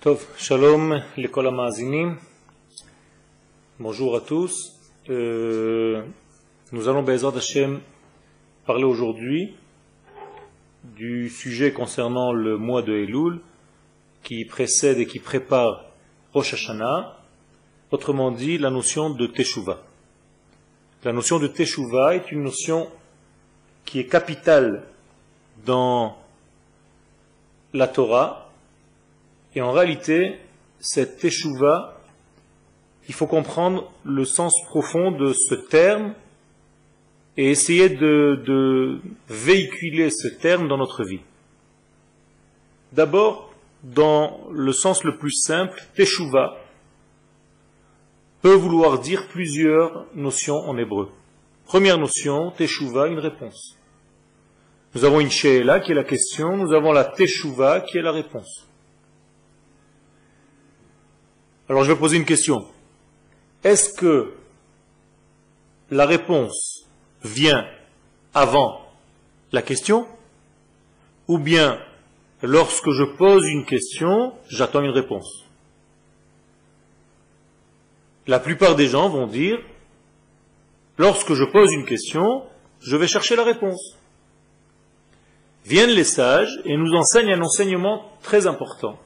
Tov, shalom, l'école Bonjour à tous. Euh, nous allons, Bezat Hashem, parler aujourd'hui du sujet concernant le mois de Elul qui précède et qui prépare Rosh Hashanah, autrement dit la notion de Teshuvah. La notion de Teshuvah est une notion qui est capitale dans la Torah et en réalité, cette Teshuvah, il faut comprendre le sens profond de ce terme et essayer de, véhiculer ce terme dans notre vie. D'abord, dans le sens le plus simple, Teshuvah peut vouloir dire plusieurs notions en hébreu. Première notion, Teshuvah, une réponse. Nous avons une She'ela qui est la question, nous avons la Teshuvah qui est la réponse. Alors je vais poser une question. Est-ce que la réponse vient avant la question ou bien lorsque je pose une question, j'attends une réponse? La plupart des gens vont dire, lorsque je pose une question, je vais chercher la réponse. Viennent les sages et nous enseignent un enseignement très important.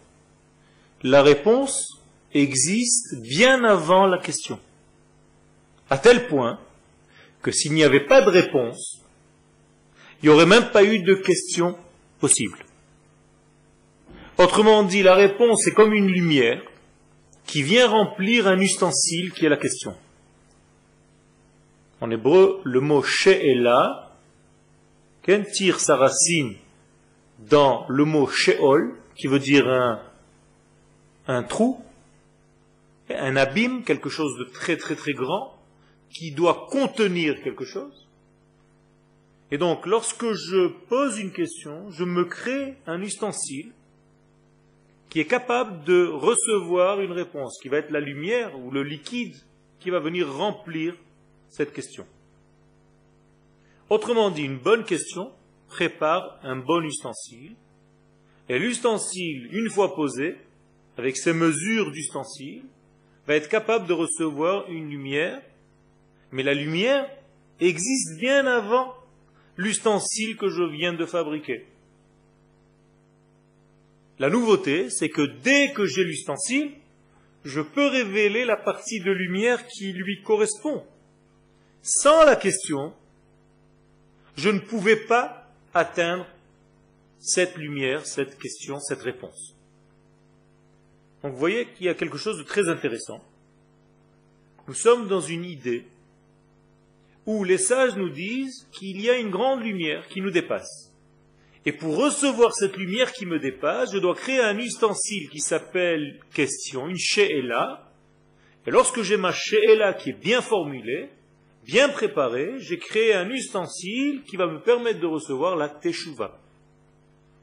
La réponse existe bien avant la question. À tel point que s'il n'y avait pas de réponse, il n'y aurait même pas eu de question possible. Autrement dit, la réponse est comme une lumière qui vient remplir un ustensile qui est la question. En hébreu, le mot she'ela, tire sa racine dans le mot she'ol, qui veut dire un trou, un abîme, quelque chose de très très très grand, qui doit contenir quelque chose. Et donc, lorsque je pose une question, je me crée un ustensile qui est capable de recevoir une réponse, qui va être la lumière ou le liquide qui va venir remplir cette question. Autrement dit, une bonne question prépare un bon ustensile, et l'ustensile, une fois posé, avec ses mesures d'ustensile, va être capable de recevoir une lumière, mais la lumière existe bien avant l'ustensile que je viens de fabriquer. La nouveauté, c'est que dès que j'ai l'ustensile, je peux révéler la partie de lumière qui lui correspond. Sans la question, je ne pouvais pas atteindre cette lumière, cette question, cette réponse. Donc vous voyez qu'il y a quelque chose de très intéressant. Nous sommes dans une idée où les sages nous disent qu'il y a une grande lumière qui nous dépasse. Et pour recevoir cette lumière qui me dépasse, je dois créer un ustensile qui s'appelle question, une she'ela. Et lorsque j'ai ma she'ela qui est bien formulée, bien préparée, j'ai créé un ustensile qui va me permettre de recevoir la teshuva.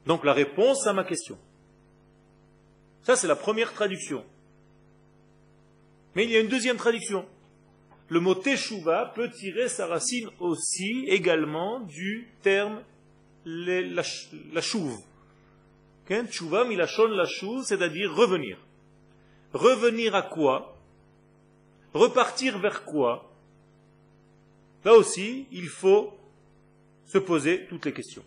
Donc la réponse à ma question. Ça, c'est la première traduction. Mais il y a une deuxième traduction. Le mot teshuva peut tirer sa racine aussi également du terme la, la chouve. Teshuva milachon la chouve, c'est-à-dire revenir. Revenir à quoi? Repartir vers quoi? Là aussi, il faut se poser toutes les questions.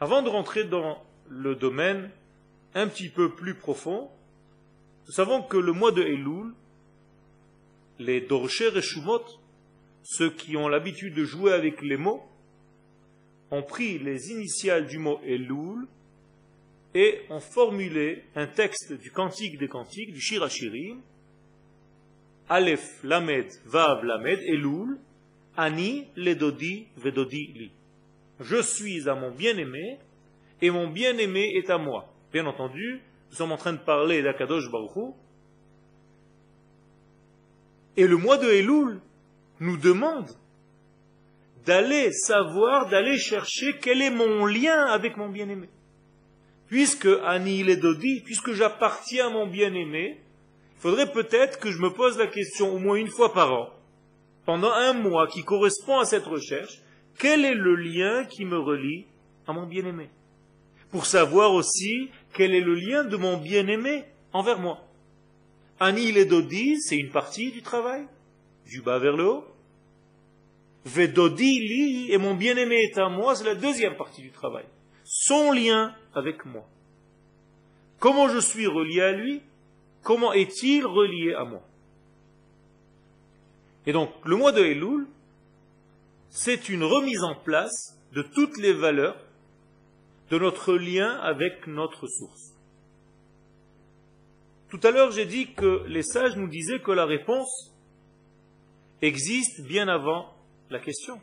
Avant de rentrer dans le domaine un petit peu plus profond, nous savons que le mois de Elul, les Dorcher et Shumot, ceux qui ont l'habitude de jouer avec les mots, ont pris les initiales du mot Elul et ont formulé un texte du Cantique des Cantiques, du Shirachirim, Aleph, Lamed, Vav, Lamed, Elul, Ani, Ledodi, Vedodi, Li. Je suis à mon bien-aimé et mon bien-aimé est à moi. Bien entendu, nous sommes en train de parler d'Akadosh Baruch et le mois de Elul nous demande d'aller savoir, d'aller chercher quel est mon lien avec mon bien-aimé. Puisque Ani Dodi, puisque j'appartiens à mon bien-aimé, il faudrait peut-être que je me pose la question au moins une fois par an, pendant un mois qui correspond à cette recherche, quel est le lien qui me relie à mon bien-aimé? Pour savoir aussi quel est le lien de mon bien-aimé envers moi. Ani et Dodi, c'est une partie du travail, du bas vers le haut. Vedodi li et mon bien-aimé est à moi, c'est la deuxième partie du travail. Son lien avec moi. Comment je suis relié à lui? Comment est-il relié à moi? Et donc, le mois de Elul, c'est une remise en place de toutes les valeurs de notre lien avec notre source. Tout à l'heure, j'ai dit que les sages nous disaient que la réponse existe bien avant la question.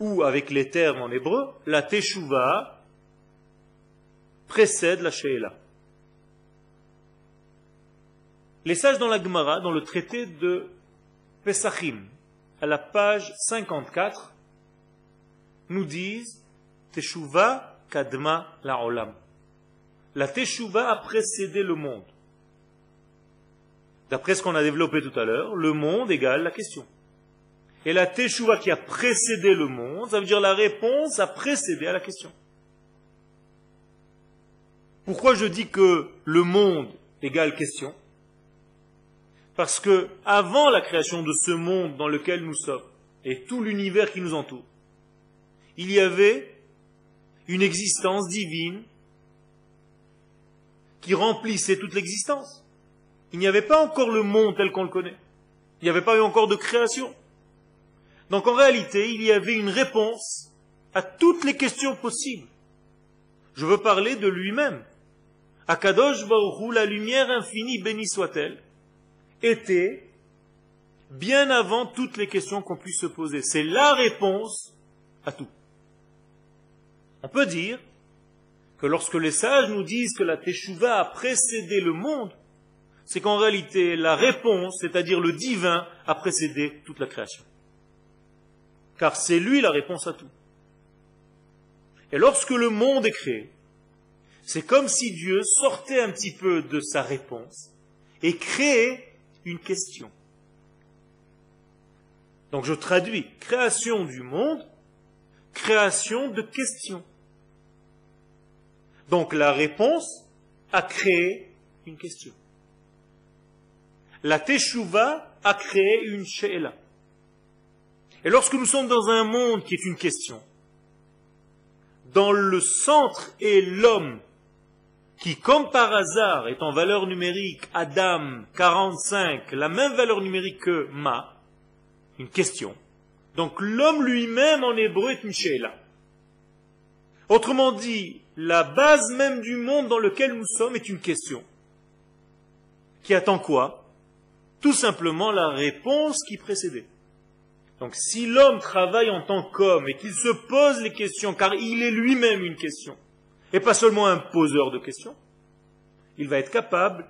Ou, avec les termes en hébreu, la teshuva précède la she'ela. Les sages dans la Gemara, dans le traité de Pesachim, à la page 54, nous disent Kadma la olam. La a précédé le monde. D'après ce qu'on a développé tout à l'heure, le monde égale la question. Et la Teshuva qui a précédé le monde, ça veut dire la réponse a précédé à la question. Pourquoi je dis que le monde égale question? Parce que avant la création de ce monde dans lequel nous sommes et tout l'univers qui nous entoure, il y avait une existence divine qui remplissait toute l'existence. Il n'y avait pas encore le monde tel qu'on le connaît. Il n'y avait pas eu encore de création. Donc en réalité, il y avait une réponse à toutes les questions possibles. Je veux parler de lui-même. Akadosh Baruchou, la lumière infinie, bénie soit-elle, était bien avant toutes les questions qu'on puisse se poser. C'est la réponse à tout. On peut dire que lorsque les sages nous disent que la Teshuvah a précédé le monde, c'est qu'en réalité, la réponse, c'est-à-dire le divin, a précédé toute la création. Car c'est lui la réponse à tout. Et lorsque le monde est créé, c'est comme si Dieu sortait un petit peu de sa réponse et créait une question. Donc je traduis création du monde, création de questions. Donc la réponse a créé une question. La teshuva a créé une she'ela. Et lorsque nous sommes dans un monde qui est une question, dans le centre est l'homme qui, comme par hasard, est en valeur numérique Adam 45, la même valeur numérique que Ma, une question. Donc l'homme lui-même en hébreu est une she'ela. Autrement dit, la base même du monde dans lequel nous sommes est une question. Qui attend quoi? Tout simplement la réponse qui précédait. Donc si l'homme travaille en tant qu'homme et qu'il se pose les questions, car il est lui-même une question, et pas seulement un poseur de questions, il va être capable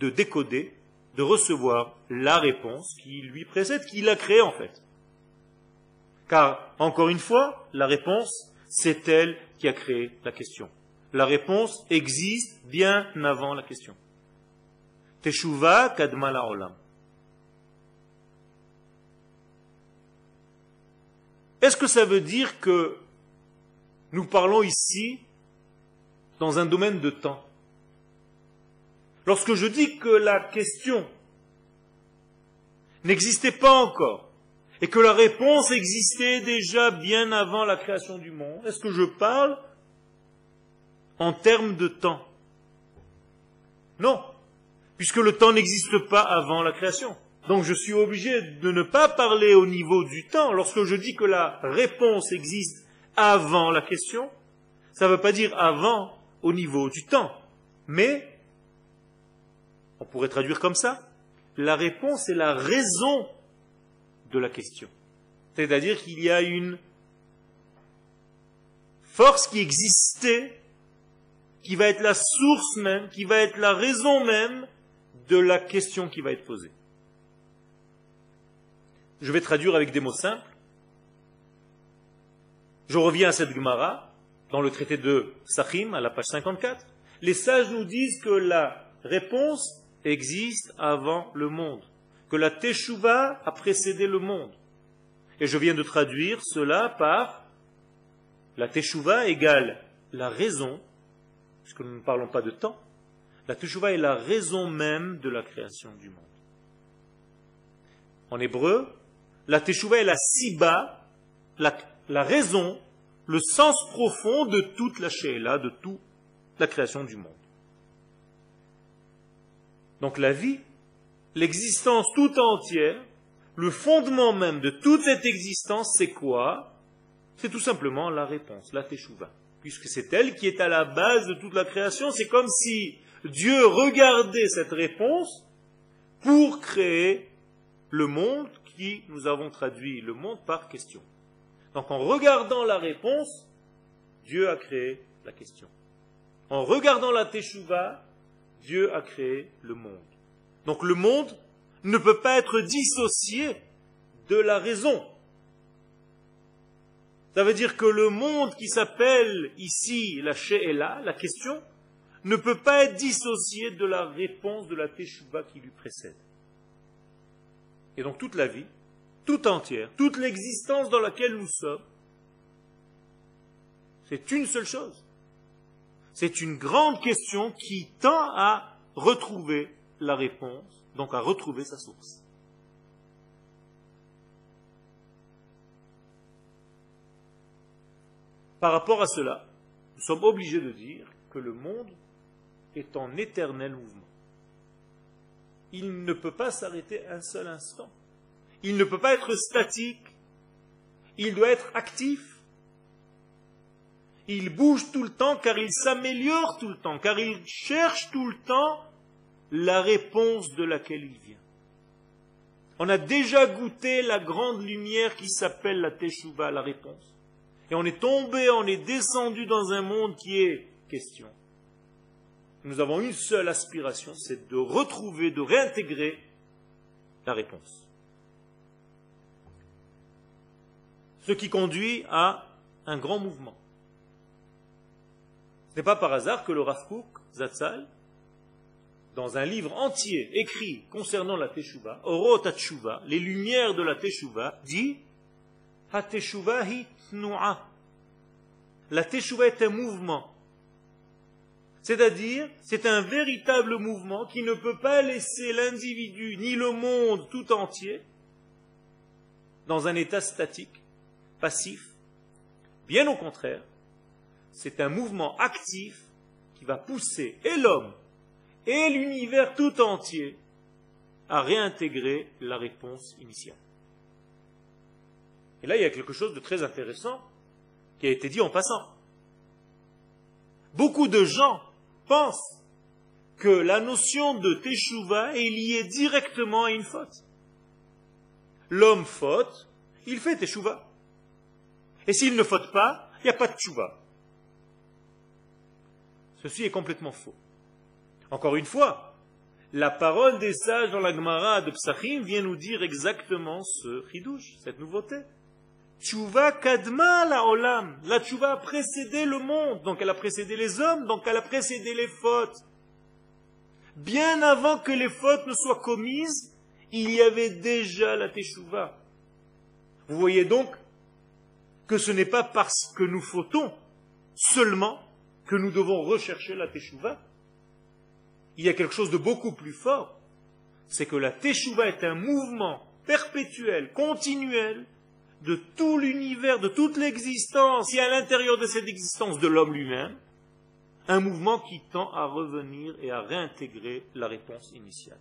de décoder, de recevoir la réponse qui lui précède, qu'il a créée en fait. Car, encore une fois, la réponse, c'est elle qui a créé la question. La réponse existe bien avant la question. Teshuva kadma la olam. Est-ce que ça veut dire que nous parlons ici dans un domaine de temps? Lorsque je dis que la question n'existait pas encore et que la réponse existait déjà bien avant la création du monde, est-ce que je parle en termes de temps? Non, puisque le temps n'existe pas avant la création. Donc je suis obligé de ne pas parler au niveau du temps. Lorsque je dis que la réponse existe avant la question, ça ne veut pas dire avant au niveau du temps. Mais, on pourrait traduire comme ça, la réponse est la raison de la question. C'est-à-dire qu'il y a une force qui existait, qui va être la source même, qui va être la raison même de la question qui va être posée. Je vais traduire avec des mots simples. Je reviens à cette Gemara, dans le traité de Sachim, à la page 54. Les sages nous disent que la réponse existe avant le monde, la Teshuvah a précédé le monde. Et je viens de traduire cela par la Teshuvah égale la raison, puisque nous ne parlons pas de temps, La Teshuvah est la raison même de la création du monde. En hébreu, la Teshuvah est la siba, la, la raison, le sens profond de toute la Sheila, de toute la création du monde. Donc la vie, l'existence tout entière, le fondement même de toute cette existence, c'est quoi? C'est tout simplement la réponse, la Teshuvah. Puisque c'est elle qui est à la base de toute la création, c'est comme si Dieu regardait cette réponse pour créer le monde qui nous avons traduit le monde par question. Donc en regardant la réponse, Dieu a créé la question. En regardant la Teshuvah, Dieu a créé le monde. Donc le monde ne peut pas être dissocié de la raison. Ça veut dire que le monde qui s'appelle ici la She'ela, la question, ne peut pas être dissocié de la réponse de la Teshuvah qui lui précède. Et donc toute la vie, tout entière, toute l'existence dans laquelle nous sommes, c'est une seule chose. C'est une grande question qui tend à retrouver la réponse, donc à retrouver sa source. Par rapport à cela, nous sommes obligés de dire que le monde est en éternel mouvement. Il ne peut pas s'arrêter un seul instant. Il ne peut pas être statique. Il doit être actif. Il bouge tout le temps car il s'améliore tout le temps, car il cherche tout le temps la réponse de laquelle il vient. On a déjà goûté la grande lumière qui s'appelle la Teshuvah, la réponse. Et on est tombé, on est descendu dans un monde qui est question. Nous avons une seule aspiration, c'est de retrouver, de réintégrer la réponse. Ce qui conduit à un grand mouvement. Ce n'est pas par hasard que le Rav Zatzal, dans un livre entier écrit concernant la Teshuvah, Oro Tachuvah, les lumières de la Teshuvah, dit Ha Teshuvah hi La Teshuvah est un mouvement. C'est-à-dire, c'est un véritable mouvement qui ne peut pas laisser l'individu ni le monde tout entier dans un état statique, passif. Bien au contraire, c'est un mouvement actif qui va pousser et l'homme et l'univers tout entier à réintégrer la réponse initiale. Et là, il y a quelque chose de très intéressant qui a été dit en passant. Beaucoup de gens pensent que la notion de teshuva est liée directement à une faute. L'homme faute, il fait teshuva. Et s'il ne faute pas, il n'y a pas de teshuva. Ceci est complètement faux. Encore une fois, la parole des sages dans la Gemara de Psachim vient nous dire exactement ce chidouche, cette nouveauté. Tchouva kadma la olam. La tchouva a précédé le monde, donc elle a précédé les hommes, donc elle a précédé les fautes. Bien avant que les fautes ne soient commises, il y avait déjà la teshuva. Vous voyez donc que ce n'est pas parce que nous fautons seulement que nous devons rechercher la teshuva. Il y a quelque chose de beaucoup plus fort. C'est que la teshuva est un mouvement perpétuel, continuel, de tout l'univers, de toute l'existence, et à l'intérieur de cette existence de l'homme lui-même, un mouvement qui tend à revenir et à réintégrer la réponse initiale.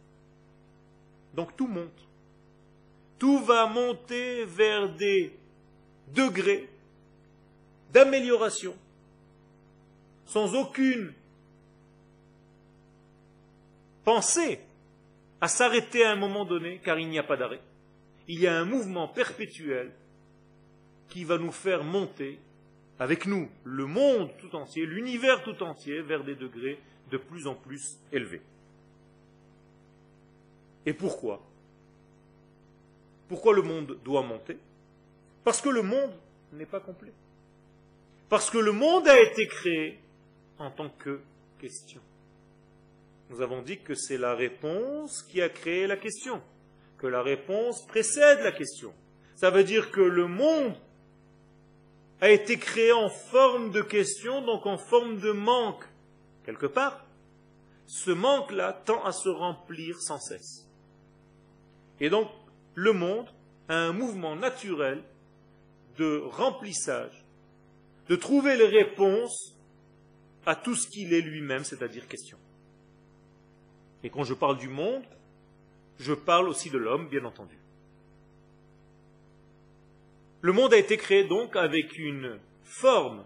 Donc tout monte. Tout va monter vers des degrés d'amélioration, sans aucune pensée à s'arrêter à un moment donné, car il n'y a pas d'arrêt. Il y a un mouvement perpétuel qui va nous faire monter avec nous le monde tout entier, l'univers tout entier, vers des degrés de plus en plus élevés. Et pourquoi? Pourquoi le monde doit monter? Parce que le monde n'est pas complet. Parce que le monde a été créé en tant que question. Nous avons dit que c'est la réponse qui a créé la question, que la réponse précède la question. Ça veut dire que le monde a été créé en forme de question, donc en forme de manque, quelque part. ce manque-là tend à se remplir sans cesse. Et donc, le monde a un mouvement naturel de remplissage, de trouver les réponses à tout ce qu'il est lui-même, c'est-à-dire question. Et quand je parle du monde, je parle aussi de l'homme, bien entendu. Le monde a été créé donc avec une forme,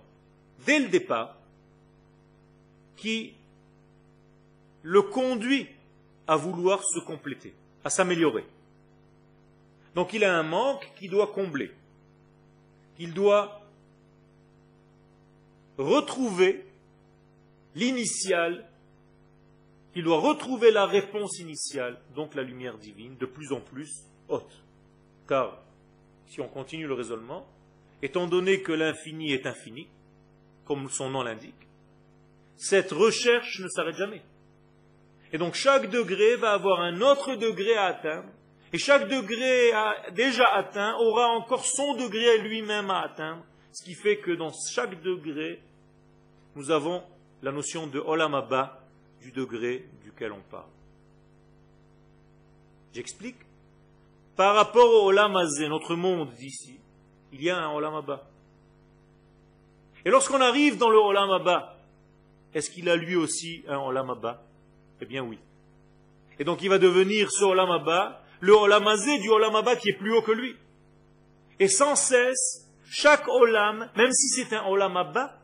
dès le départ, qui le conduit à vouloir se compléter, à s'améliorer. Donc il a un manque qu'il doit combler. Il doit retrouver l'initial, il doit retrouver la réponse initiale, donc la lumière divine, de plus en plus haute. Car, si on continue le raisonnement, étant donné que l'infini est infini, comme son nom l'indique, cette recherche ne s'arrête jamais. Et donc chaque degré va avoir un autre degré à atteindre, et chaque degré déjà atteint aura encore son degré lui-même à atteindre, ce qui fait que dans chaque degré, nous avons la notion de olamaba du degré duquel on parle. J'explique. Par rapport au olamazé, notre monde d'ici, il y a un olamaba. Et lorsqu'on arrive dans le olamaba, est-ce qu'il a lui aussi un olamaba Eh bien oui. Et donc il va devenir ce olamaba le olamazé du olamaba qui est plus haut que lui. Et sans cesse, chaque olam, même si c'est un olamaba,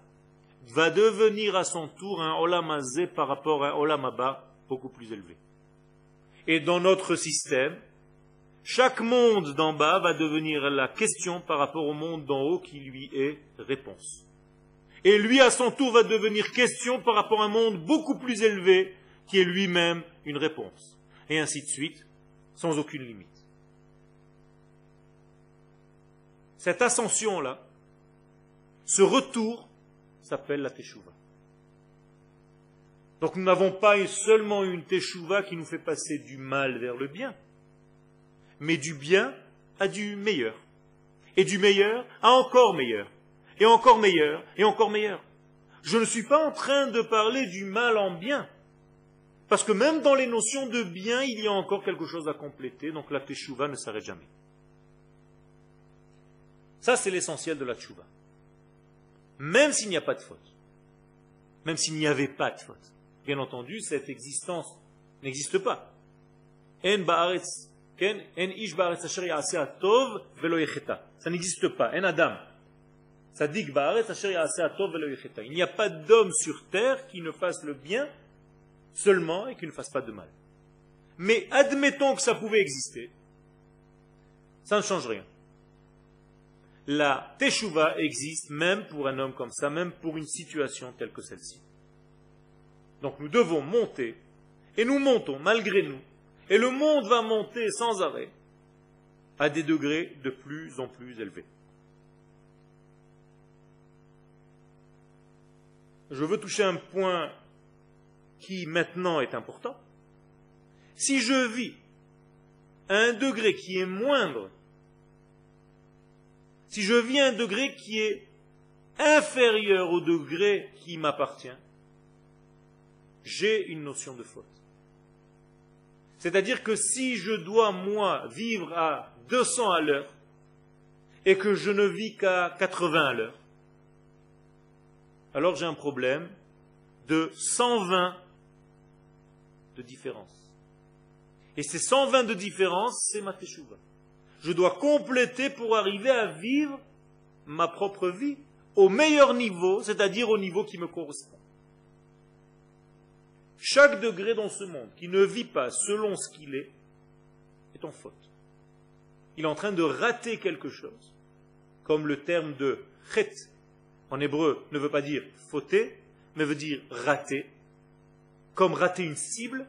va devenir à son tour un olamazé par rapport à un olamaba beaucoup plus élevé. Et dans notre système, chaque monde d'en bas va devenir la question par rapport au monde d'en haut qui lui est réponse. Et lui, à son tour, va devenir question par rapport à un monde beaucoup plus élevé qui est lui-même une réponse. Et ainsi de suite, sans aucune limite. Cette ascension-là, ce retour, s'appelle la Teshuvah. Donc nous n'avons pas seulement une Teshuvah qui nous fait passer du mal vers le bien, mais du bien à du meilleur. Et du meilleur à encore meilleur. Et encore meilleur, et encore meilleur. Je ne suis pas en train de parler du mal en bien. Parce que même dans les notions de bien, il y a encore quelque chose à compléter, donc la teshuva ne s'arrête jamais. Ça, c'est l'essentiel de la teshuva. Même s'il n'y a pas de faute. Même s'il n'y avait pas de faute. Bien entendu, cette existence n'existe pas. Ça n'existe pas. En adam. Il n'y a pas d'homme sur terre qui ne fasse le bien seulement et qu'il ne fasse pas de mal. Mais admettons que ça pouvait exister, ça ne change rien. La teshuva existe même pour un homme comme ça, même pour une situation telle que celle-ci. Donc nous devons monter, et nous montons malgré nous, et le monde va monter sans arrêt à des degrés de plus en plus élevés. Je veux toucher un point qui maintenant est important, si je vis un degré qui est moindre, si je vis un degré qui est inférieur au degré qui m'appartient, j'ai une notion de faute. C'est-à-dire que si je dois, moi, vivre à 200 à l'heure, et que je ne vis qu'à 80 à l'heure, alors j'ai un problème de 120 de différence. Et ces 120 de différence, c'est ma. Je dois compléter pour arriver à vivre ma propre vie au meilleur niveau, c'est-à-dire au niveau qui me correspond. Chaque degré dans ce monde qui ne vit pas selon ce qu'il est, est en faute. Il est en train de rater quelque chose. Comme le terme de chet en hébreu ne veut pas dire fauter, mais veut dire rater comme rater une cible,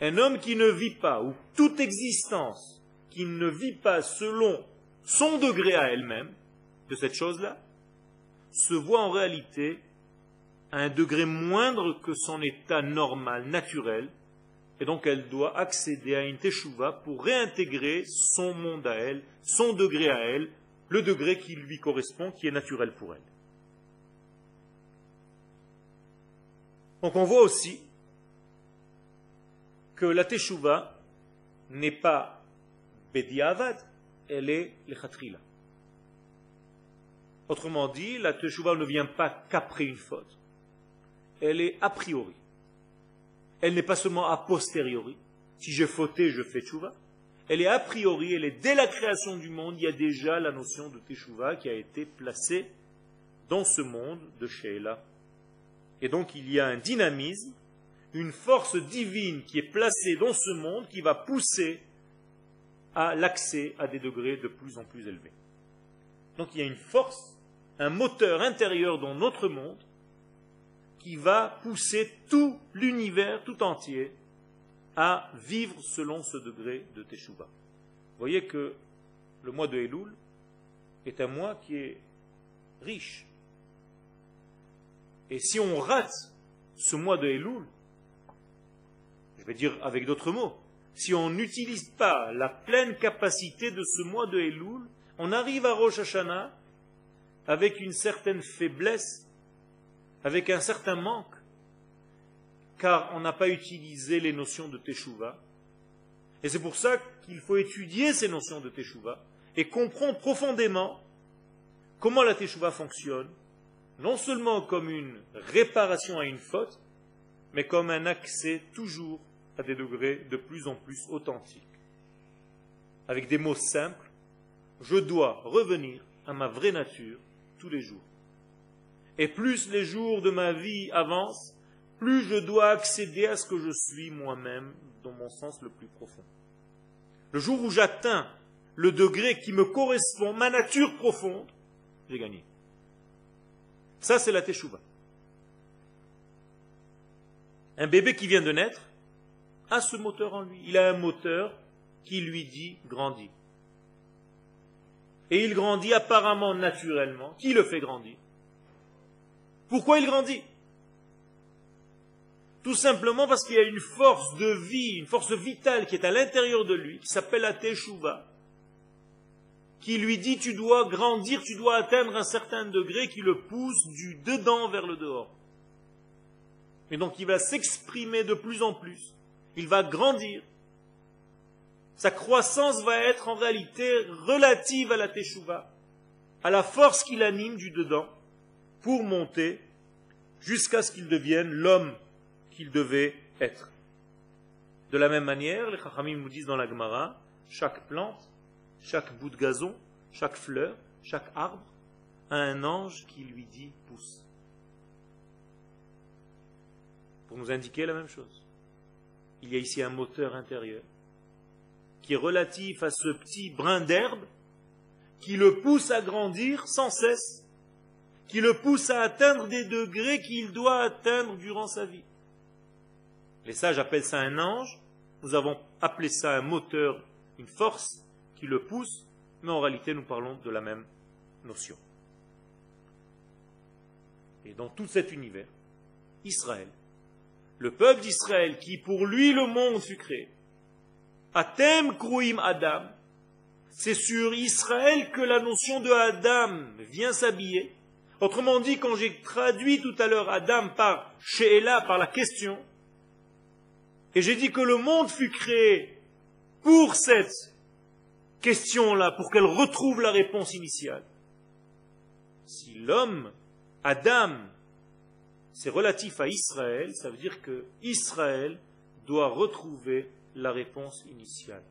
un homme qui ne vit pas, ou toute existence qui ne vit pas selon son degré à elle-même de cette chose-là, se voit en réalité à un degré moindre que son état normal, naturel, et donc elle doit accéder à une teshuva pour réintégrer son monde à elle, son degré à elle, le degré qui lui correspond, qui est naturel pour elle. Donc on voit aussi que la Teshuvah n'est pas Bediavad, elle est le Khatrila. Autrement dit, la Teshuvah ne vient pas qu'après une faute. Elle est a priori. Elle n'est pas seulement a posteriori. Si j'ai fauté, je fais Teshuvah. Elle est a priori, elle est dès la création du monde, il y a déjà la notion de Teshuvah qui a été placée dans ce monde de Sheila. Et donc il y a un dynamisme, une force divine qui est placée dans ce monde qui va pousser à l'accès à des degrés de plus en plus élevés. Donc il y a une force, un moteur intérieur dans notre monde qui va pousser tout l'univers tout entier à vivre selon ce degré de Teshuvah. Vous voyez que le mois de Elul est un mois qui est riche. Et si on rate ce mois de Elul, je vais dire avec d'autres mots, si on n'utilise pas la pleine capacité de ce mois de Elul, on arrive à Rosh Hashanah avec une certaine faiblesse, avec un certain manque, car on n'a pas utilisé les notions de Teshuvah. Et c'est pour ça qu'il faut étudier ces notions de Teshuvah et comprendre profondément comment la Teshuvah fonctionne, non seulement comme une réparation à une faute, mais comme un accès toujours à des degrés de plus en plus authentiques. Avec des mots simples, je dois revenir à ma vraie nature tous les jours. Et plus les jours de ma vie avancent, plus je dois accéder à ce que je suis moi-même dans mon sens le plus profond. Le jour où j'atteins le degré qui me correspond, ma nature profonde, j'ai gagné. Ça, c'est la teshuva. Un bébé qui vient de naître a ce moteur en lui. Il a un moteur qui lui dit grandis. Et il grandit apparemment naturellement. Qui le fait grandir? Pourquoi il grandit? Tout simplement parce qu'il y a une force de vie, une force vitale qui est à l'intérieur de lui, qui s'appelle la Teshuvah, qui lui dit tu dois grandir, tu dois atteindre un certain degré qui le pousse du dedans vers le dehors. Et donc il va s'exprimer de plus en plus. Il va grandir. Sa croissance va être en réalité relative à la teshuva, à la force qui l'anime du dedans, pour monter jusqu'à ce qu'il devienne l'homme qu'il devait être. De la même manière, les Chachamim nous disent dans la Gemara, chaque plante chaque bout de gazon, chaque fleur, chaque arbre a un ange qui lui dit pousse. Pour nous indiquer la même chose. Il y a ici un moteur intérieur qui est relatif à ce petit brin d'herbe qui le pousse à grandir sans cesse, qui le pousse à atteindre des degrés qu'il doit atteindre durant sa vie. Les sages appellent ça un ange, nous avons appelé ça un moteur, une force qui le pousse, mais en réalité nous parlons de la même notion. Et dans tout cet univers, Israël, le peuple d'Israël qui pour lui le monde fut créé, Atem Kruim Adam, c'est sur Israël que la notion de Adam vient s'habiller. Autrement dit, quand j'ai traduit tout à l'heure Adam par She'ela, par la question, et j'ai dit que le monde fut créé pour cette question-là pour qu'elle retrouve la réponse initiale. Si l'homme, Adam, c'est relatif à Israël, ça veut dire que Israël doit retrouver la réponse initiale.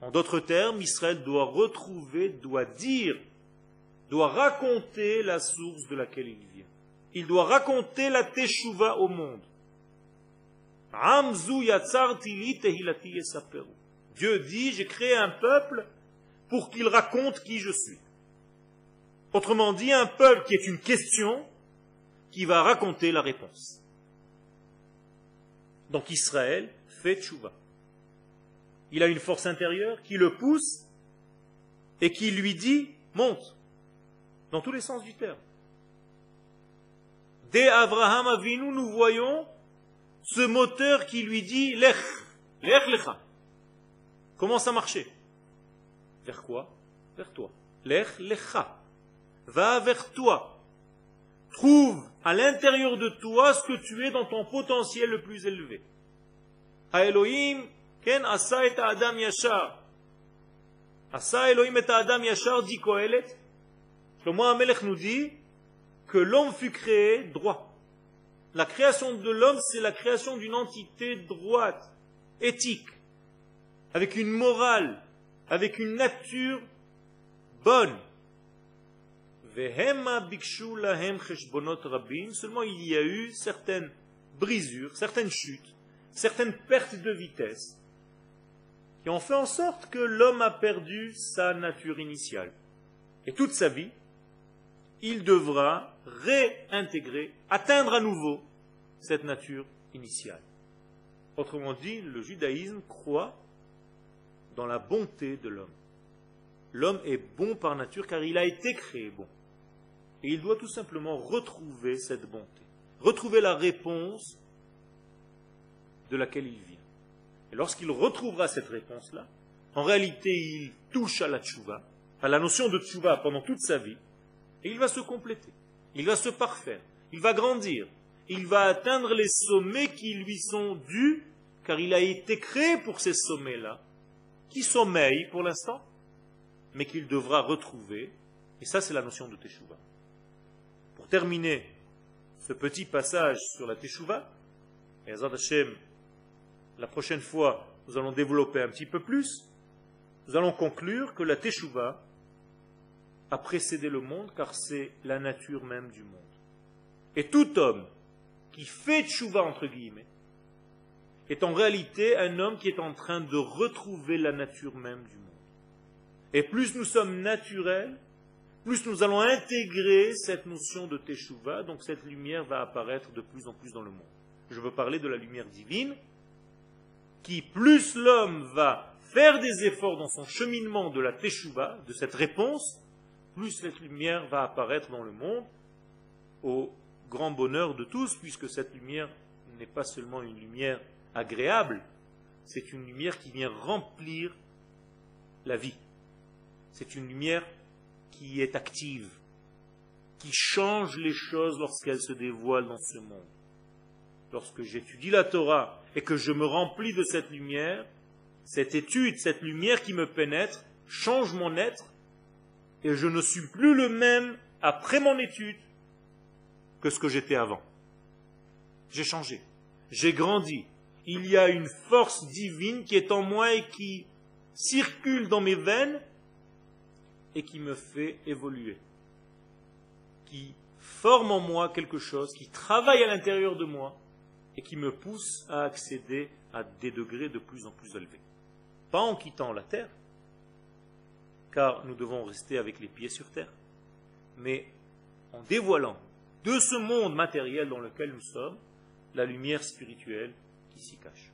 En d'autres termes, Israël doit retrouver, doit dire, doit raconter la source de laquelle il vient. Il doit raconter la teshuva au monde. Dieu dit, j'ai créé un peuple pour qu'il raconte qui je suis. Autrement dit, un peuple qui est une question qui va raconter la réponse. Donc Israël fait tchouva. Il a une force intérieure qui le pousse et qui lui dit monte, dans tous les sens du terme. Dès Abraham Avinu, nous voyons ce moteur qui lui dit lech, lech lecha. Comment ça marchait? Vers quoi? Vers toi. Lech lecha. Va vers toi. Trouve à l'intérieur de toi ce que tu es dans ton potentiel le plus élevé. Elohim, ken asa et adam yashar. Asa Elohim et adam yashar dit Kohelet. Shlomo Amelech nous dit que l'homme fut créé droit. La création de l'homme, c'est la création d'une entité droite, éthique, avec une morale, avec une nature bonne. Seulement il y a eu certaines brisures, certaines chutes, certaines pertes de vitesse qui ont fait en sorte que l'homme a perdu sa nature initiale. Et toute sa vie, il devra réintégrer, atteindre à nouveau cette nature initiale. Autrement dit, le judaïsme croit dans la bonté de l'homme. L'homme est bon par nature car il a été créé bon. Et il doit tout simplement retrouver cette bonté, retrouver la réponse de laquelle il vient. Et lorsqu'il retrouvera cette réponse-là, en réalité, il touche à la tchouva, à la notion de tchouva pendant toute sa vie, et il va se compléter, il va se parfaire, il va grandir, il va atteindre les sommets qui lui sont dus, car il a été créé pour ces sommets-là, qui sommeillent pour l'instant, mais qu'il devra retrouver. Et ça, c'est la notion de Teshuvah. Pour terminer ce petit passage sur la Teshuvah, et Azad Hashem, la prochaine fois, nous allons développer un petit peu plus, nous allons conclure que la Teshuvah a précédé le monde car c'est la nature même du monde. Et tout homme qui fait Teshuvah entre guillemets est en réalité un homme qui est en train de retrouver la nature même du monde. Et plus nous sommes naturels, plus nous allons intégrer cette notion de Teshuvah, donc cette lumière va apparaître de plus en plus dans le monde. Je veux parler de la lumière divine, qui plus l'homme va faire des efforts dans son cheminement de la Teshuvah, de cette réponse, plus cette lumière va apparaître dans le monde, au grand bonheur de tous, puisque cette lumière n'est pas seulement une lumière agréable, c'est une lumière qui vient remplir la vie. C'est une lumière qui est active, qui change les choses lorsqu'elle se dévoile dans ce monde. Lorsque j'étudie la Torah et que je me remplis de cette lumière, cette étude, cette lumière qui me pénètre, change mon être, et je ne suis plus le même après mon étude que ce que j'étais avant. J'ai changé, j'ai grandi. Il y a une force divine qui est en moi et qui circule dans mes veines et qui me fait évoluer, qui forme en moi quelque chose, qui travaille à l'intérieur de moi et qui me pousse à accéder à des degrés de plus en plus élevés. Pas en quittant la terre, car nous devons rester avec les pieds sur terre, mais en dévoilant de ce monde matériel dans lequel nous sommes la lumière spirituelle qui s'y cache.